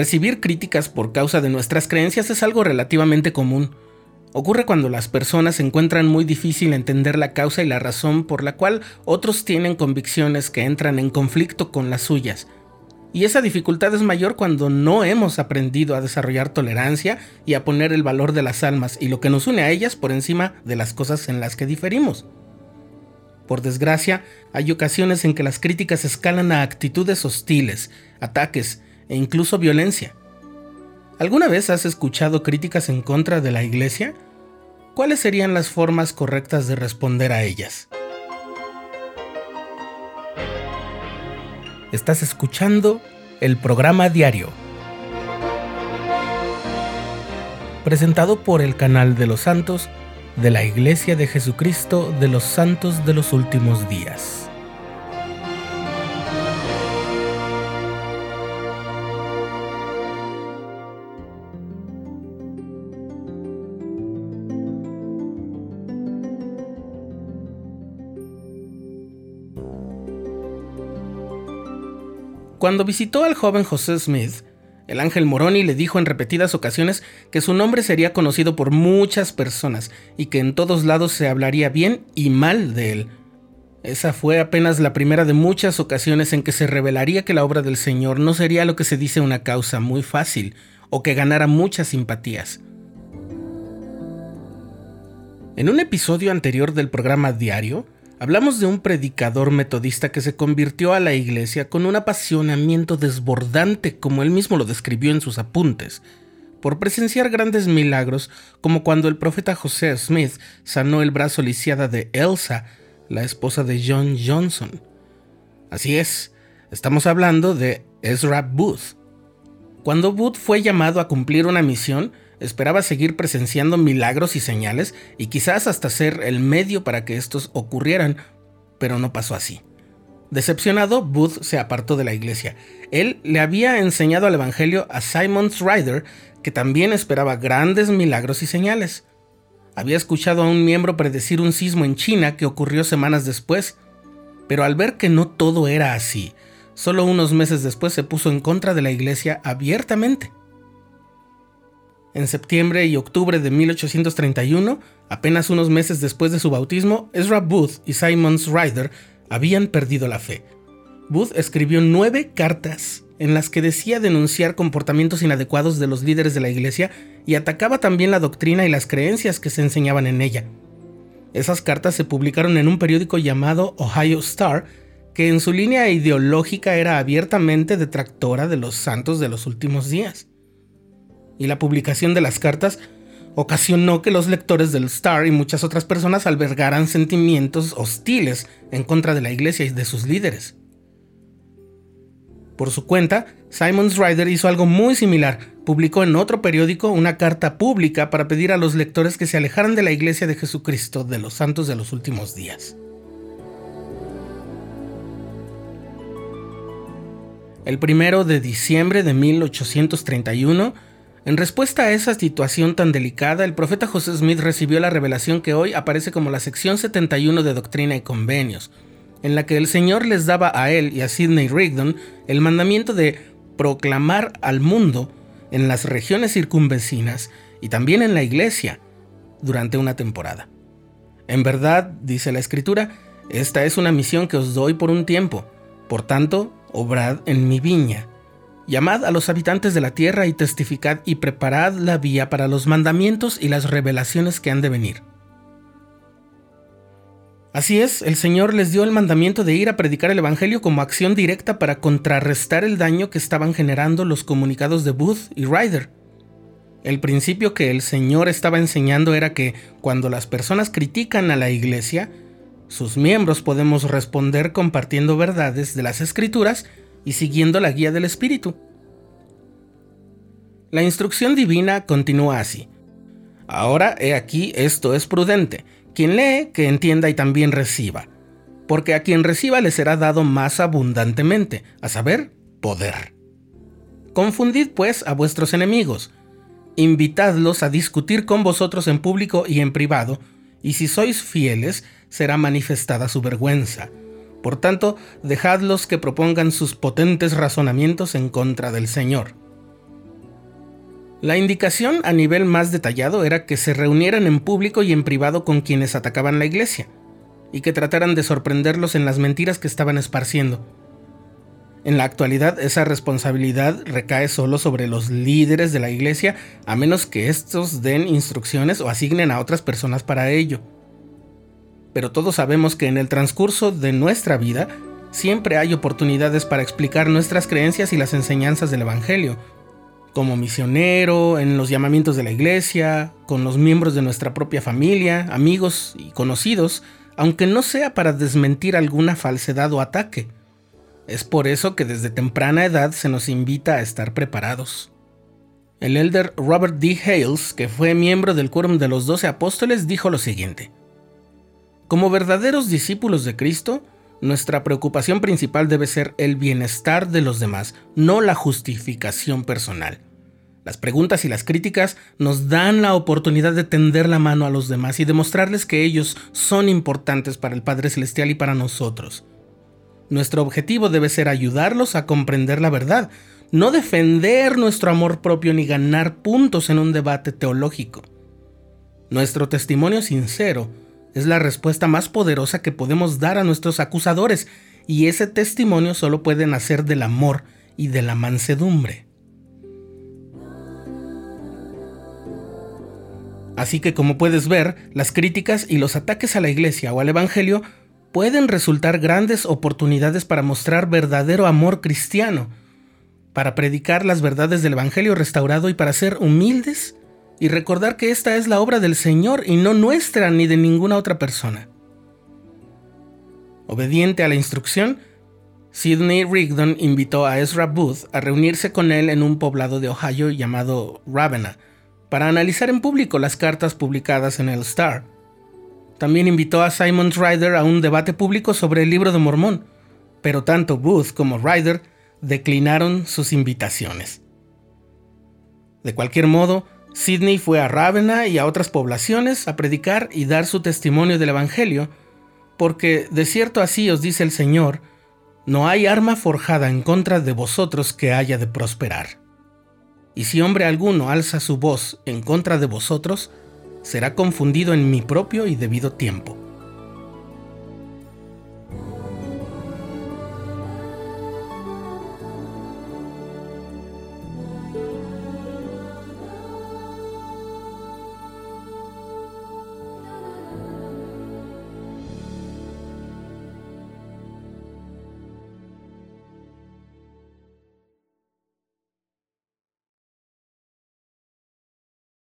Recibir críticas por causa de nuestras creencias es algo relativamente común. Ocurre cuando las personas encuentran muy difícil entender la causa y la razón por la cual otros tienen convicciones que entran en conflicto con las suyas. Y esa dificultad es mayor cuando no hemos aprendido a desarrollar tolerancia y a poner el valor de las almas y lo que nos une a ellas por encima de las cosas en las que diferimos. Por desgracia, hay ocasiones en que las críticas escalan a actitudes hostiles, ataques e incluso violencia. ¿Alguna vez has escuchado críticas en contra de la iglesia? ¿Cuáles serían las formas correctas de responder a ellas? Estás escuchando el programa diario, presentado por el canal de los santos de la Iglesia de Jesucristo de los Santos de los Últimos Días. Cuando visitó al joven José Smith, el ángel Moroni le dijo en repetidas ocasiones que su nombre sería conocido por muchas personas y que en todos lados se hablaría bien y mal de él. Esa fue apenas la primera de muchas ocasiones en que se revelaría que la obra del Señor no sería lo que se dice una causa muy fácil o que ganara muchas simpatías. En un episodio anterior del programa Diario, Hablamos de un predicador metodista que se convirtió a la iglesia con un apasionamiento desbordante, como él mismo lo describió en sus apuntes, por presenciar grandes milagros, como cuando el profeta José Smith sanó el brazo lisiada de Elsa, la esposa de John Johnson. Así es, estamos hablando de Ezra Booth. Cuando Booth fue llamado a cumplir una misión, esperaba seguir presenciando milagros y señales y quizás hasta ser el medio para que estos ocurrieran, pero no pasó así. Decepcionado, Booth se apartó de la iglesia. Él le había enseñado al Evangelio a Simon Ryder, que también esperaba grandes milagros y señales. Había escuchado a un miembro predecir un sismo en China que ocurrió semanas después, pero al ver que no todo era así, solo unos meses después se puso en contra de la iglesia abiertamente. En septiembre y octubre de 1831, apenas unos meses después de su bautismo, Ezra Booth y Simons Ryder habían perdido la fe. Booth escribió nueve cartas en las que decía denunciar comportamientos inadecuados de los líderes de la iglesia y atacaba también la doctrina y las creencias que se enseñaban en ella. Esas cartas se publicaron en un periódico llamado Ohio Star, que en su línea ideológica era abiertamente detractora de los santos de los últimos días y la publicación de las cartas ocasionó que los lectores del Star y muchas otras personas albergaran sentimientos hostiles en contra de la iglesia y de sus líderes. Por su cuenta, Simon Ryder hizo algo muy similar. Publicó en otro periódico una carta pública para pedir a los lectores que se alejaran de la iglesia de Jesucristo de los santos de los últimos días. El primero de diciembre de 1831, en respuesta a esa situación tan delicada, el profeta José Smith recibió la revelación que hoy aparece como la sección 71 de Doctrina y Convenios, en la que el Señor les daba a él y a Sidney Rigdon el mandamiento de proclamar al mundo en las regiones circunvecinas y también en la iglesia durante una temporada. En verdad, dice la Escritura, esta es una misión que os doy por un tiempo, por tanto, obrad en mi viña Llamad a los habitantes de la tierra y testificad y preparad la vía para los mandamientos y las revelaciones que han de venir. Así es, el Señor les dio el mandamiento de ir a predicar el Evangelio como acción directa para contrarrestar el daño que estaban generando los comunicados de Booth y Ryder. El principio que el Señor estaba enseñando era que cuando las personas critican a la iglesia, sus miembros podemos responder compartiendo verdades de las escrituras y siguiendo la guía del Espíritu. La instrucción divina continúa así. Ahora he aquí esto es prudente. Quien lee, que entienda y también reciba. Porque a quien reciba le será dado más abundantemente, a saber, poder. Confundid pues a vuestros enemigos, invitadlos a discutir con vosotros en público y en privado, y si sois fieles, será manifestada su vergüenza por tanto, dejadlos que propongan sus potentes razonamientos en contra del Señor. La indicación a nivel más detallado era que se reunieran en público y en privado con quienes atacaban la iglesia, y que trataran de sorprenderlos en las mentiras que estaban esparciendo. En la actualidad esa responsabilidad recae solo sobre los líderes de la iglesia, a menos que estos den instrucciones o asignen a otras personas para ello. Pero todos sabemos que en el transcurso de nuestra vida siempre hay oportunidades para explicar nuestras creencias y las enseñanzas del Evangelio, como misionero, en los llamamientos de la iglesia, con los miembros de nuestra propia familia, amigos y conocidos, aunque no sea para desmentir alguna falsedad o ataque. Es por eso que desde temprana edad se nos invita a estar preparados. El elder Robert D. Hales, que fue miembro del Quórum de los Doce Apóstoles, dijo lo siguiente. Como verdaderos discípulos de Cristo, nuestra preocupación principal debe ser el bienestar de los demás, no la justificación personal. Las preguntas y las críticas nos dan la oportunidad de tender la mano a los demás y demostrarles que ellos son importantes para el Padre Celestial y para nosotros. Nuestro objetivo debe ser ayudarlos a comprender la verdad, no defender nuestro amor propio ni ganar puntos en un debate teológico. Nuestro testimonio sincero es la respuesta más poderosa que podemos dar a nuestros acusadores, y ese testimonio solo puede nacer del amor y de la mansedumbre. Así que como puedes ver, las críticas y los ataques a la iglesia o al Evangelio pueden resultar grandes oportunidades para mostrar verdadero amor cristiano, para predicar las verdades del Evangelio restaurado y para ser humildes y recordar que esta es la obra del Señor y no nuestra ni de ninguna otra persona. Obediente a la instrucción, Sidney Rigdon invitó a Ezra Booth a reunirse con él en un poblado de Ohio llamado Ravenna para analizar en público las cartas publicadas en el Star. También invitó a Simon Ryder a un debate público sobre el libro de Mormón, pero tanto Booth como Ryder declinaron sus invitaciones. De cualquier modo, Sidney fue a Ravenna y a otras poblaciones a predicar y dar su testimonio del Evangelio, porque de cierto así os dice el Señor, no hay arma forjada en contra de vosotros que haya de prosperar. Y si hombre alguno alza su voz en contra de vosotros, será confundido en mi propio y debido tiempo.